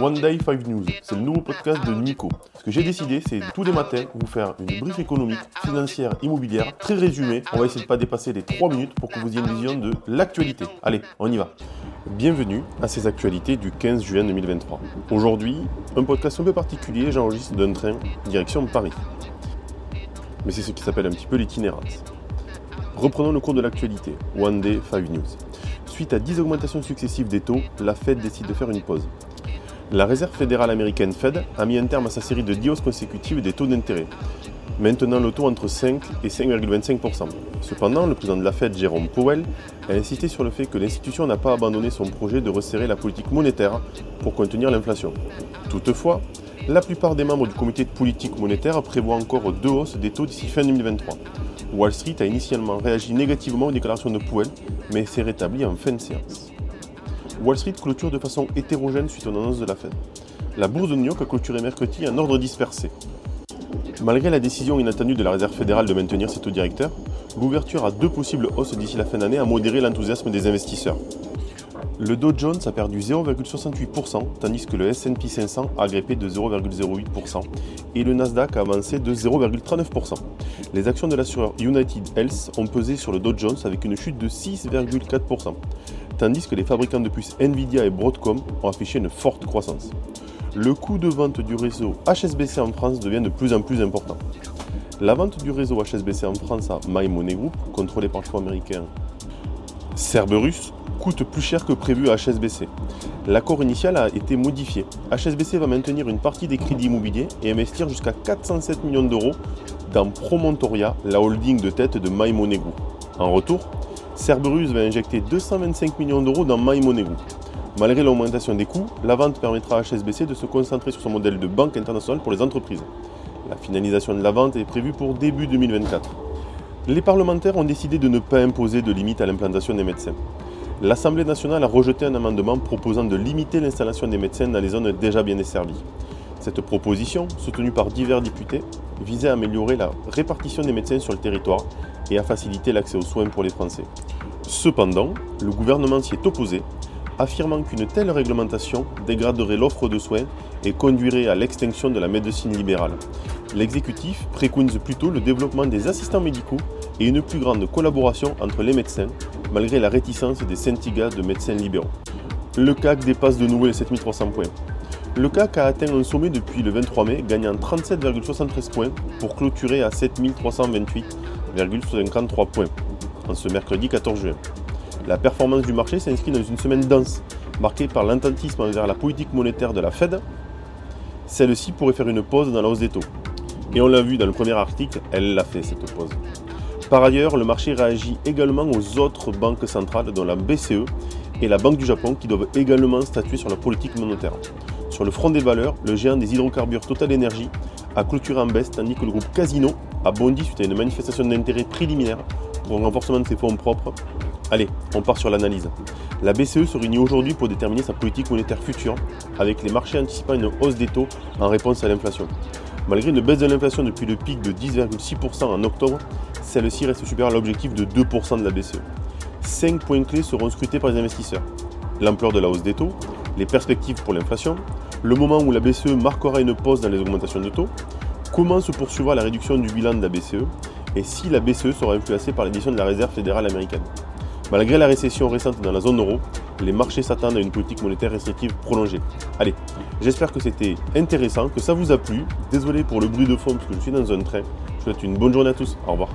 One Day 5 News, c'est le nouveau podcast de Nico. Ce que j'ai décidé, c'est tous les matins vous faire une brief économique, financière, immobilière, très résumée. On va essayer de ne pas dépasser les 3 minutes pour que vous ayez une vision de l'actualité. Allez, on y va. Bienvenue à ces actualités du 15 juin 2023. Aujourd'hui, un podcast un peu particulier, j'enregistre d'un train direction Paris. Mais c'est ce qui s'appelle un petit peu l'itinérance. Reprenons le cours de l'actualité, One Day 5 News. Suite à 10 augmentations successives des taux, la Fed décide de faire une pause. La Réserve fédérale américaine Fed a mis un terme à sa série de 10 hausses consécutives des taux d'intérêt, maintenant le taux entre 5 et 5,25%. Cependant, le président de la Fed, Jérôme Powell, a insisté sur le fait que l'institution n'a pas abandonné son projet de resserrer la politique monétaire pour contenir l'inflation. Toutefois, la plupart des membres du comité de politique monétaire prévoient encore deux hausses des taux d'ici fin 2023. Wall Street a initialement réagi négativement aux déclarations de Powell, mais s'est rétabli en fin de séance. Wall Street clôture de façon hétérogène suite aux annonces de la Fed. La bourse de New York a clôturé mercredi en ordre dispersé. Malgré la décision inattendue de la Réserve fédérale de maintenir ses taux directeurs, l'ouverture à deux possibles hausses d'ici la fin d'année a modéré l'enthousiasme des investisseurs. Le Dow Jones a perdu 0,68%, tandis que le SP 500 a grimpé de 0,08% et le Nasdaq a avancé de 0,39%. Les actions de l'assureur United Health ont pesé sur le Dow Jones avec une chute de 6,4%, tandis que les fabricants de puces Nvidia et Broadcom ont affiché une forte croissance. Le coût de vente du réseau HSBC en France devient de plus en plus important. La vente du réseau HSBC en France à My Money Group, contrôlé par le fonds américain Cerberus, coûte plus cher que prévu à HSBC. L'accord initial a été modifié. HSBC va maintenir une partie des crédits immobiliers et investir jusqu'à 407 millions d'euros dans Promontoria, la holding de tête de MyMoney Group. En retour, Cerberus va injecter 225 millions d'euros dans MyMoney. Malgré l'augmentation des coûts, la vente permettra à HSBC de se concentrer sur son modèle de banque internationale pour les entreprises. La finalisation de la vente est prévue pour début 2024. Les parlementaires ont décidé de ne pas imposer de limite à l'implantation des médecins l'Assemblée nationale a rejeté un amendement proposant de limiter l'installation des médecins dans les zones déjà bien desservies. Cette proposition, soutenue par divers députés, visait à améliorer la répartition des médecins sur le territoire et à faciliter l'accès aux soins pour les Français. Cependant, le gouvernement s'y est opposé, affirmant qu'une telle réglementation dégraderait l'offre de soins et conduirait à l'extinction de la médecine libérale. L'exécutif préconise plutôt le développement des assistants médicaux et une plus grande collaboration entre les médecins, malgré la réticence des syndicats de médecins libéraux. Le CAC dépasse de nouveau les 7300 points. Le CAC a atteint un sommet depuis le 23 mai, gagnant 37,73 points pour clôturer à 7328,53 points en ce mercredi 14 juin. La performance du marché s'inscrit dans une semaine dense, marquée par l'intentisme envers la politique monétaire de la Fed. Celle-ci pourrait faire une pause dans la hausse des taux. Et on l'a vu dans le premier article, elle l'a fait cette pause. Par ailleurs, le marché réagit également aux autres banques centrales, dont la BCE et la Banque du Japon, qui doivent également statuer sur la politique monétaire. Sur le front des valeurs, le géant des hydrocarbures Total Energy a clôturé en baisse, tandis que le groupe Casino a bondi suite à une manifestation d'intérêt préliminaire pour un renforcement de ses fonds propres. Allez, on part sur l'analyse. La BCE se réunit aujourd'hui pour déterminer sa politique monétaire future, avec les marchés anticipant une hausse des taux en réponse à l'inflation. Malgré une baisse de l'inflation depuis le pic de 10,6% en octobre, celle-ci reste supérieure à l'objectif de 2% de la BCE. Cinq points clés seront scrutés par les investisseurs. L'ampleur de la hausse des taux, les perspectives pour l'inflation, le moment où la BCE marquera une pause dans les augmentations de taux, comment se poursuivra la réduction du bilan de la BCE et si la BCE sera influencée par l'édition de la Réserve fédérale américaine. Malgré la récession récente dans la zone euro, les marchés s'attendent à une politique monétaire restrictive prolongée. Allez, j'espère que c'était intéressant, que ça vous a plu. Désolé pour le bruit de fond parce que je suis dans un train. Je vous souhaite une bonne journée à tous. Au revoir.